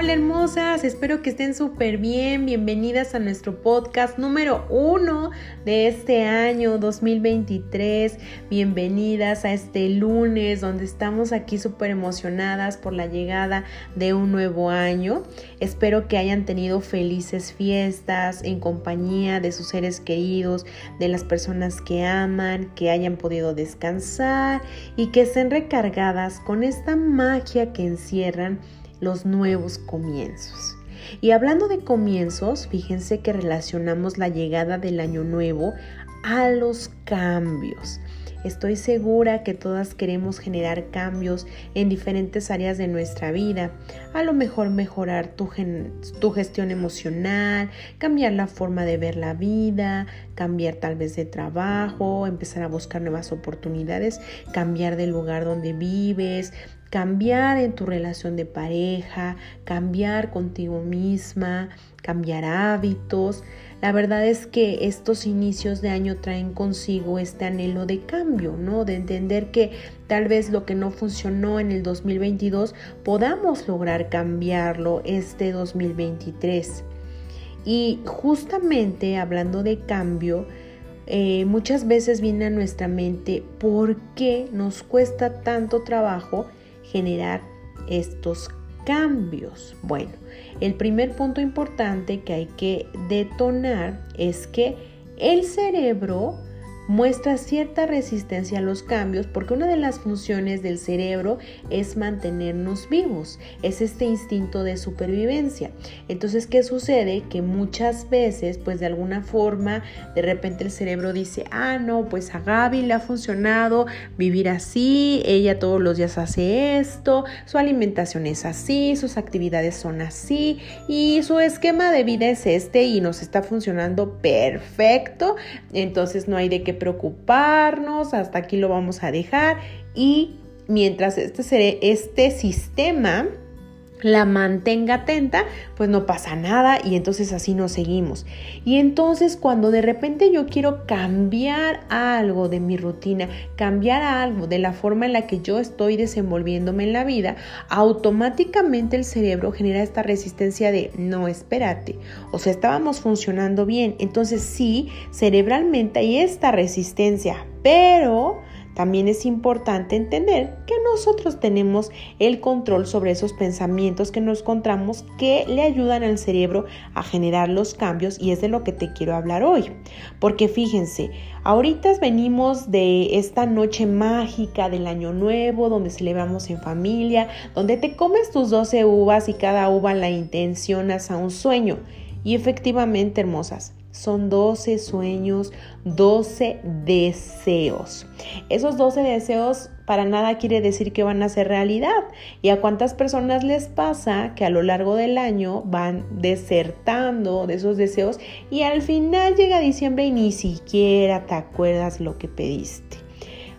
Hola hermosas, espero que estén súper bien. Bienvenidas a nuestro podcast número uno de este año 2023. Bienvenidas a este lunes donde estamos aquí súper emocionadas por la llegada de un nuevo año. Espero que hayan tenido felices fiestas en compañía de sus seres queridos, de las personas que aman, que hayan podido descansar y que estén recargadas con esta magia que encierran los nuevos comienzos. Y hablando de comienzos, fíjense que relacionamos la llegada del año nuevo a los cambios. Estoy segura que todas queremos generar cambios en diferentes áreas de nuestra vida. A lo mejor mejorar tu, tu, gestión emocional, cambiar la forma de ver la vida, cambiar tal vez de trabajo, empezar a buscar nuevas oportunidades, cambiar del lugar donde vives, cambiar en tu relación de pareja, cambiar contigo misma, cambiar hábitos. La verdad es que estos inicios de año traen consigo este anhelo de cambio, ¿no? De entender que tal vez lo que no funcionó en el 2022 podamos lograr cambiarlo este 2023. Y justamente hablando de cambio, eh, muchas veces viene a nuestra mente por qué nos cuesta tanto trabajo generar estos cambios? Bueno, el primer punto importante que hay que detonar es que el cerebro muestra cierta resistencia a los cambios porque una de las funciones del cerebro es mantenernos vivos, es este instinto de supervivencia. Entonces, ¿qué sucede? Que muchas veces, pues de alguna forma, de repente el cerebro dice, ah, no, pues a Gaby le ha funcionado vivir así, ella todos los días hace esto, su alimentación es así, sus actividades son así y su esquema de vida es este y nos está funcionando perfecto, entonces no hay de qué preocuparnos, hasta aquí lo vamos a dejar. Y mientras este, este sistema la mantenga atenta, pues no pasa nada y entonces así nos seguimos. Y entonces cuando de repente yo quiero cambiar algo de mi rutina, cambiar algo de la forma en la que yo estoy desenvolviéndome en la vida, automáticamente el cerebro genera esta resistencia de no, espérate, o sea, estábamos funcionando bien, entonces sí, cerebralmente hay esta resistencia, pero también es importante entender que nosotros tenemos el control sobre esos pensamientos que nos encontramos que le ayudan al cerebro a generar los cambios y es de lo que te quiero hablar hoy. Porque fíjense, ahorita venimos de esta noche mágica del año nuevo donde celebramos en familia, donde te comes tus 12 uvas y cada uva la intencionas a un sueño. Y efectivamente, hermosas, son 12 sueños, 12 deseos. Esos 12 deseos para nada quiere decir que van a ser realidad. ¿Y a cuántas personas les pasa que a lo largo del año van desertando de esos deseos y al final llega diciembre y ni siquiera te acuerdas lo que pediste?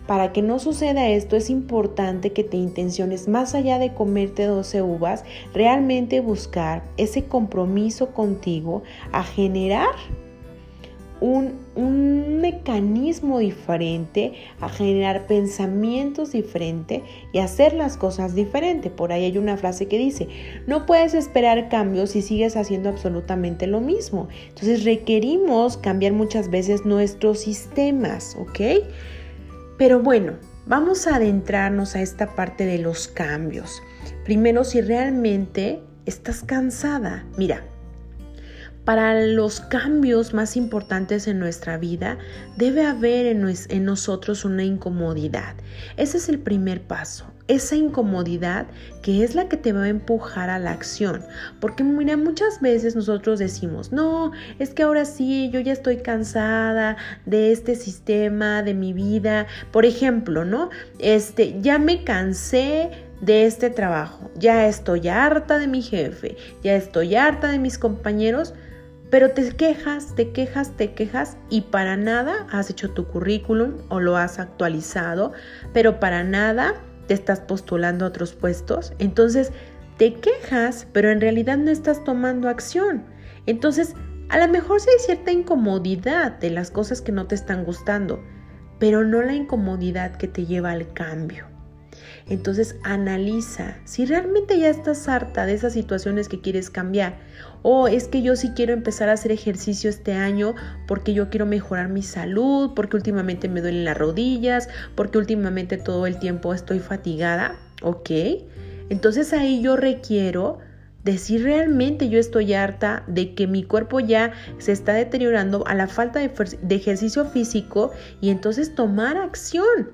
Para que no suceda esto es importante que te intenciones más allá de comerte 12 uvas, realmente buscar ese compromiso contigo a generar un, un, mecanismo diferente, a generar pensamientos diferentes y hacer las cosas diferente. Por ahí hay una frase que dice, no puedes esperar cambios si sigues haciendo absolutamente lo mismo. Entonces requerimos cambiar muchas veces nuestros sistemas, ¿ok? Pero bueno, vamos a adentrarnos a esta parte de los cambios. Primero, si realmente estás cansada, mira, para los cambios más importantes en nuestra vida debe haber en, nosotros una incomodidad. Ese es el primer paso. Esa incomodidad que es la que te va a empujar a la acción. Porque mira, muchas veces nosotros decimos, no, es que ahora sí, yo ya estoy cansada de este sistema, de mi vida. Por ejemplo, ¿no? Este, ya me cansé de este trabajo. Ya estoy harta de mi jefe, ya estoy harta de mis compañeros, pero te quejas, te quejas, te quejas y para nada has hecho tu currículum o lo has actualizado, pero para nada te estás postulando a otros puestos. Entonces te quejas, pero en realidad no estás tomando acción. Entonces, a lo mejor sí hay cierta incomodidad de las cosas que no te están gustando, pero no la incomodidad que te lleva al cambio. Entonces analiza si realmente ya estás harta de esas situaciones que quieres cambiar. O es que yo sí quiero empezar a hacer ejercicio este año porque yo quiero mejorar mi salud, porque últimamente me duelen las rodillas, porque últimamente todo el tiempo estoy fatigada. Ok. Entonces ahí yo requiero de si realmente yo estoy harta de que mi cuerpo ya se está deteriorando a la falta de, ejercicio físico y entonces tomar acción.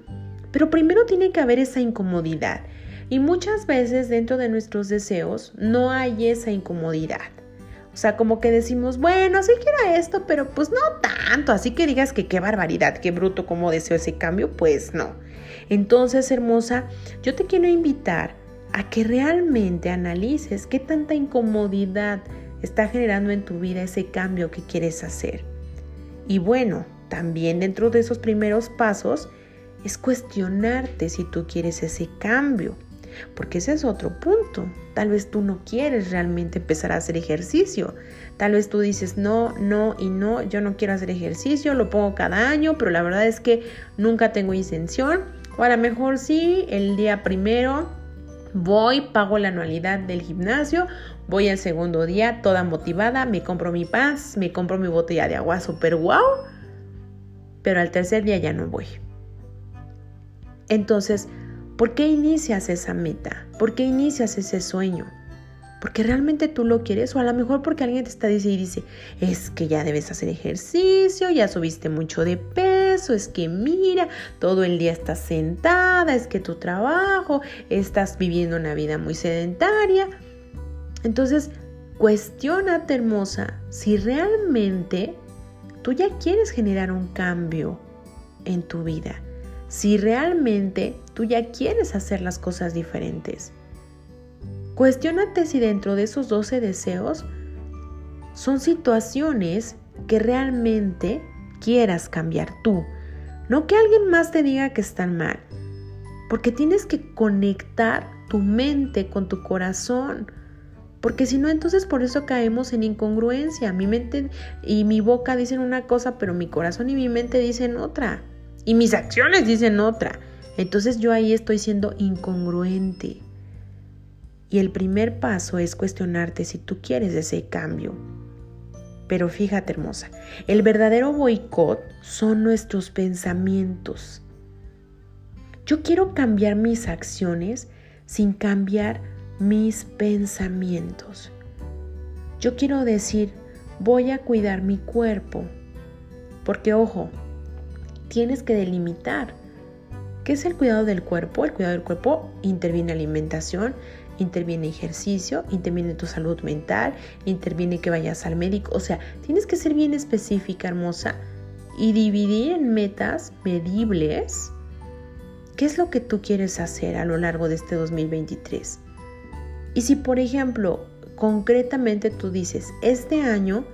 Pero primero tiene que haber esa incomodidad. Y muchas veces dentro de nuestros deseos no hay esa incomodidad. O sea, como que decimos, bueno, sí quiero esto, pero pues no tanto. Así que digas que qué barbaridad, qué bruto, como deseo ese cambio, pues no. Entonces, hermosa, yo te quiero invitar a que realmente analices qué tanta incomodidad está generando en tu vida ese cambio que quieres hacer. Y bueno, también dentro de esos primeros pasos es cuestionarte si tú quieres ese cambio, porque ese es otro punto. Tal vez tú no quieres realmente empezar a hacer ejercicio. Tal vez tú dices, no, no y no, yo no quiero hacer ejercicio, lo pongo cada año, pero la verdad es que nunca tengo intención. O a lo mejor sí, el día primero Voy, pago la anualidad del gimnasio, voy al segundo día toda motivada, me compro mi paz, me compro mi botella de agua super wow, pero al tercer día ya no voy. Entonces, ¿por qué inicias esa meta? ¿Por qué inicias ese sueño? porque realmente tú lo quieres o a lo mejor porque alguien te está diciendo y dice, es que ya debes hacer ejercicio, ya subiste mucho de peso, es que mira, todo el día estás sentada, es que tu trabajo, estás viviendo una vida muy sedentaria. Entonces, cuestionate hermosa si realmente tú ya quieres generar un cambio en tu vida, si realmente tú ya quieres hacer las cosas diferentes. Cuestiónate si dentro de esos 12 deseos son situaciones que realmente quieras cambiar tú. No que alguien más te diga que están mal. Porque tienes que conectar tu mente con tu corazón. Porque si no, entonces por eso caemos en incongruencia. Mi mente y mi boca dicen una cosa, pero mi corazón y mi mente dicen otra. Y mis acciones dicen otra. Entonces yo ahí estoy siendo incongruente. Y el primer paso es cuestionarte si tú quieres ese cambio. Pero fíjate hermosa, el verdadero boicot son nuestros pensamientos. Yo quiero cambiar mis acciones sin cambiar mis pensamientos. Yo quiero decir, voy a cuidar mi cuerpo. Porque ojo, tienes que delimitar. ¿Qué es el cuidado del cuerpo? El cuidado del cuerpo interviene alimentación, interviene ejercicio, interviene tu salud mental, interviene que vayas al médico. O sea, tienes que ser bien específica, hermosa, y dividir en metas medibles qué es lo que tú quieres hacer a lo largo de este 2023. Y si, por ejemplo, concretamente tú dices, este año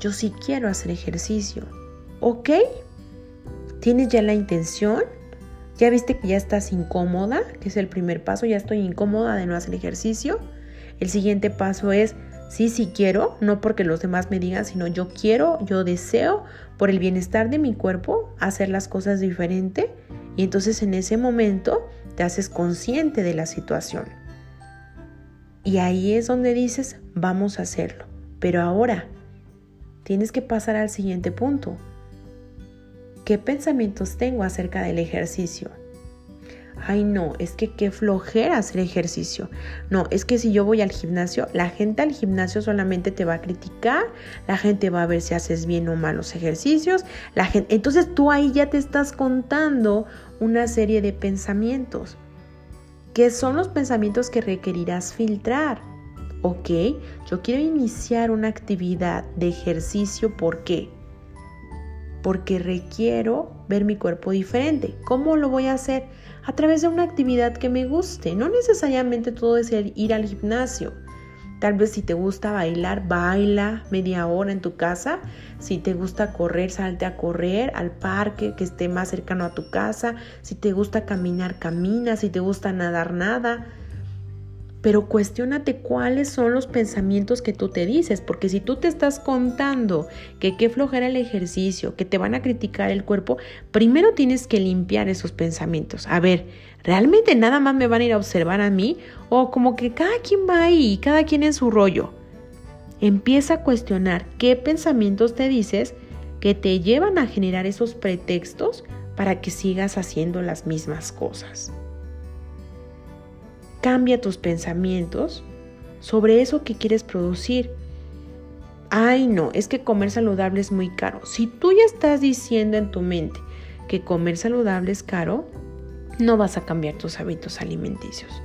yo sí quiero hacer ejercicio, ¿ok? ¿Tienes ya la intención? Ya viste que ya estás incómoda, que es el primer paso, ya estoy incómoda de no hacer ejercicio. El siguiente paso es, sí, sí quiero, no porque los demás me digan, sino yo quiero, yo deseo, por el bienestar de mi cuerpo, hacer las cosas diferente. Y entonces en ese momento te haces consciente de la situación. Y ahí es donde dices, vamos a hacerlo. Pero ahora tienes que pasar al siguiente punto. ¿Qué pensamientos tengo acerca del ejercicio? Ay, no, es que qué flojera hacer ejercicio. No, es que si yo voy al gimnasio, la gente al gimnasio solamente te va a criticar, la gente va a ver si haces bien o mal los ejercicios, la gente, entonces tú ahí ya te estás contando una serie de pensamientos, que son los pensamientos que requerirás filtrar. Ok, yo quiero iniciar una actividad de ejercicio, ¿por qué? Porque requiero ver mi cuerpo diferente. ¿Cómo lo voy a hacer? A través de una actividad que me guste. No necesariamente todo es ir al gimnasio. Tal vez si te gusta bailar, baila media hora en tu casa. Si te gusta correr, salte a correr al parque que esté más cercano a tu casa. Si te gusta caminar, camina. Si te gusta nadar, nada pero cuestionate cuáles son los pensamientos que tú te dices, porque si tú te estás contando que qué flojera el ejercicio, que te van a criticar el cuerpo, primero tienes que limpiar esos pensamientos. A ver, ¿realmente nada más me van a ir a observar a mí? O como que cada quien va ahí, cada quien en su rollo. Empieza a cuestionar qué pensamientos te dices que te llevan a generar esos pretextos para que sigas haciendo las mismas cosas. Cambia tus pensamientos sobre eso que quieres producir. Ay, no, es que comer saludable es muy caro. Si tú ya estás diciendo en tu mente que comer saludable es caro, no vas a cambiar tus hábitos alimenticios.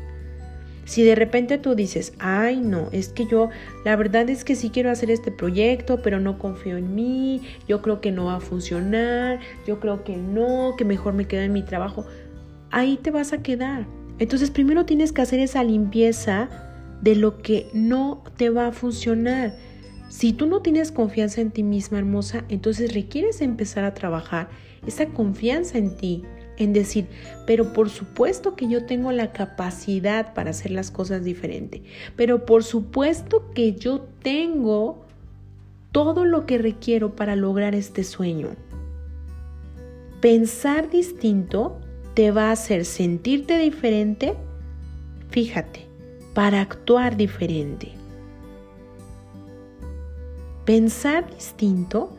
Si de repente tú dices, ay no, es que yo, la verdad es que sí quiero hacer este proyecto, pero no confío en mí, yo creo que no va a funcionar, yo creo que no, que mejor me quedo en mi trabajo, ahí te vas a quedar. Entonces primero tienes que hacer esa limpieza de lo que no te va a funcionar. Si tú no tienes confianza en ti misma, hermosa, entonces requieres empezar a trabajar esa confianza en ti, en decir, pero por supuesto que yo tengo la capacidad para hacer las cosas diferente, pero por supuesto que yo tengo todo lo que requiero para lograr este sueño. Pensar distinto te va a hacer sentirte diferente, fíjate, para actuar diferente. Pensar distinto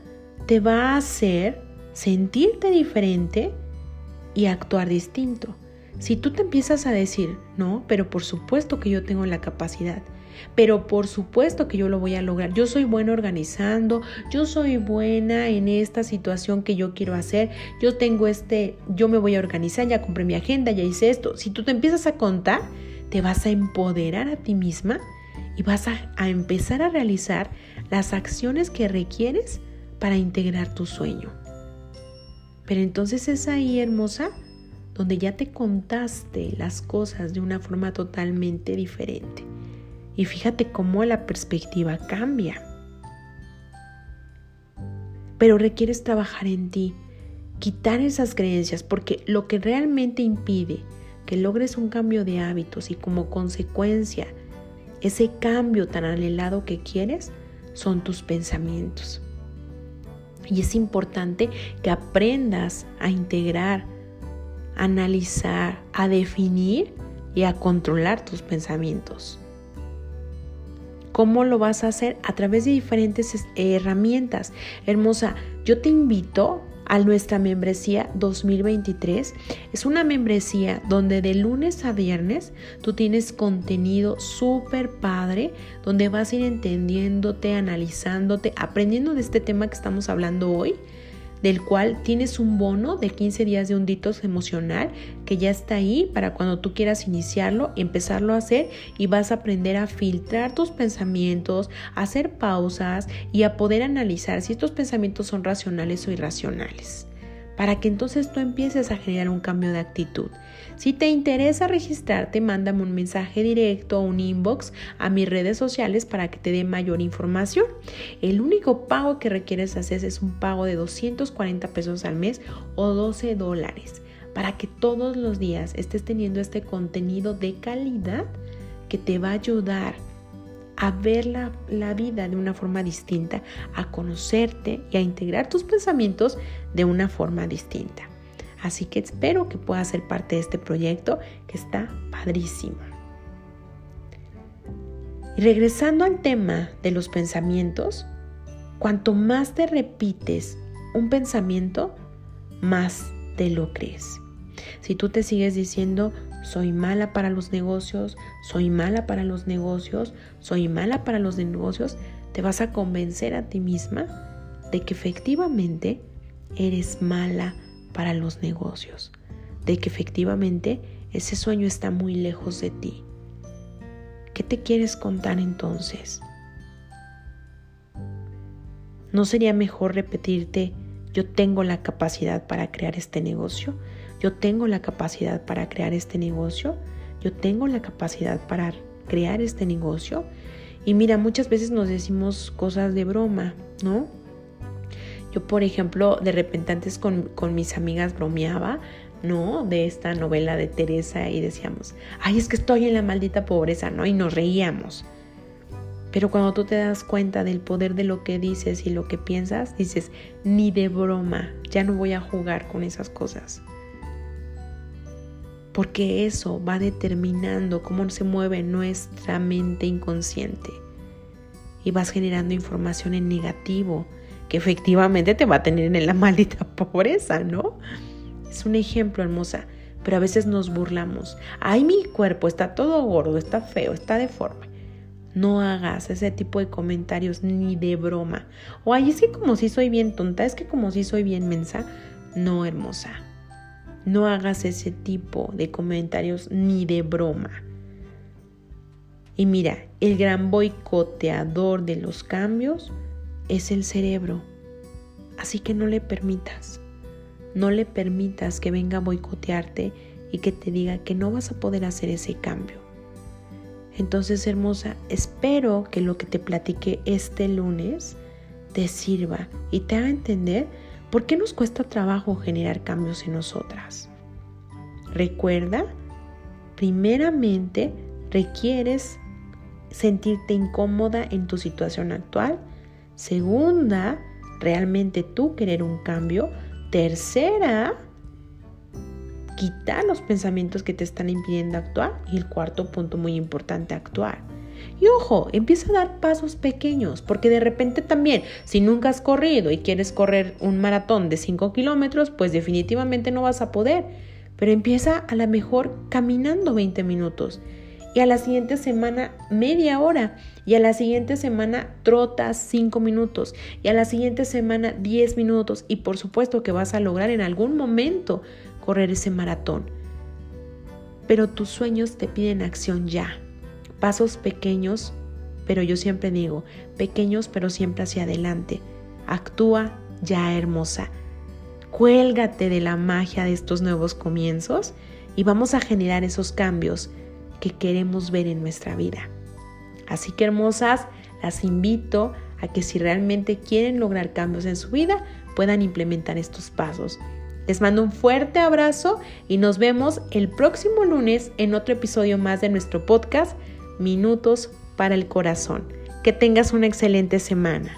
te va a hacer sentirte diferente y actuar distinto. Si tú te empiezas a decir, no, pero por supuesto que yo tengo la capacidad, pero por supuesto que yo lo voy a lograr. Yo soy buena organizando, yo soy buena en esta situación que yo quiero hacer, yo tengo este, yo me voy a organizar, ya compré mi agenda, ya hice esto. Si tú te empiezas a contar, te vas a empoderar a ti misma y vas a, a empezar a realizar las acciones que requieres para integrar tu sueño. Pero entonces es ahí, hermosa, donde ya te contaste las cosas de una forma totalmente diferente. Y fíjate cómo la perspectiva cambia. Pero requieres trabajar en ti, quitar esas creencias, porque lo que realmente impide que logres un cambio de hábitos y como consecuencia ese cambio tan anhelado que quieres son tus pensamientos. Y es importante que aprendas a integrar, a analizar, a definir y a controlar tus pensamientos. ¿Cómo lo vas a hacer? A través de diferentes herramientas. Hermosa, yo te invito a nuestra membresía 2023. Es una membresía donde de lunes a viernes tú tienes contenido súper padre, donde vas a ir entendiéndote, analizándote, aprendiendo de este tema que estamos hablando hoy del cual tienes un bono de 15 días de un emocional que ya está ahí para cuando tú quieras iniciarlo, empezarlo a hacer y vas a aprender a filtrar tus pensamientos, a hacer pausas y a poder analizar si estos pensamientos son racionales o irracionales para que entonces tú empieces a generar un cambio de actitud. Si te interesa registrarte, mándame un mensaje directo o un inbox a mis redes sociales para que te dé mayor información. El único pago que requieres hacer es un pago de 240 pesos al mes o 12 dólares para que todos los días estés teniendo este contenido de calidad que te va a ayudar a ver la, la, vida de una forma distinta, a conocerte y a integrar tus pensamientos de una forma distinta. Así que espero que puedas ser parte de este proyecto que está padrísimo. Y regresando al tema de los pensamientos, cuanto más te repites un pensamiento, más te lo crees. Si tú te sigues diciendo, soy mala para los negocios, soy mala para los negocios, soy mala para los negocios, te vas a convencer a ti misma de que efectivamente eres mala para los negocios, de que efectivamente ese sueño está muy lejos de ti. ¿Qué te quieres contar entonces? ¿No sería mejor repetirte, yo tengo la capacidad para crear este negocio? Yo tengo la capacidad para crear este negocio. Yo tengo la capacidad para crear este negocio. Y mira, muchas veces nos decimos cosas de broma, ¿no? Yo, por ejemplo, de repente antes con, con mis amigas bromeaba, ¿no? De esta novela de Teresa y decíamos, ay, es que estoy en la maldita pobreza, ¿no? Y nos reíamos. Pero cuando tú te das cuenta del poder de lo que dices y lo que piensas, dices, ni de broma, ya no voy a jugar con esas cosas. Porque eso va determinando cómo se mueve nuestra mente inconsciente. Y vas generando información en negativo, que efectivamente te va a tener en la maldita pobreza, ¿no? Es un ejemplo, hermosa, pero a veces nos burlamos. Ay, mi cuerpo está todo gordo, está feo, está deforme. No hagas ese tipo de comentarios ni de broma. O ay, es que como si soy bien tonta, es que como si soy bien mensa. No, hermosa. No hagas ese tipo de comentarios ni de broma. Y mira, el gran boicoteador de los cambios es el cerebro. Así que no le permitas. No le permitas que venga a boicotearte y que te diga que no vas a poder hacer ese cambio. Entonces, hermosa, espero que lo que te platiqué este lunes te sirva y te haga entender por qué nos cuesta trabajo generar cambios en nosotras. Recuerda, primeramente requieres sentirte incómoda en tu situación actual. Segunda, realmente tú querer un cambio. Tercera, quitar los pensamientos que te están impidiendo actuar. Y el cuarto punto muy importante, actuar. Y ojo, empieza a dar pasos pequeños, porque de repente también, si nunca has corrido y quieres correr un maratón de 5 kilómetros, pues definitivamente no vas a poder. Pero empieza a lo mejor caminando 20 minutos. Y a la siguiente semana media hora. Y a la siguiente semana trotas 5 minutos. Y a la siguiente semana 10 minutos. Y por supuesto que vas a lograr en algún momento correr ese maratón. Pero tus sueños te piden acción ya. Pasos pequeños, pero yo siempre digo, pequeños pero siempre hacia adelante. Actúa ya hermosa. Cuélgate de la magia de estos nuevos comienzos y vamos a generar esos cambios que queremos ver en nuestra vida. Así que hermosas, las invito a que si realmente quieren lograr cambios en su vida, puedan implementar estos pasos. Les mando un fuerte abrazo y nos vemos el próximo lunes en otro episodio más de nuestro podcast Minutos para el Corazón. Que tengas una excelente semana.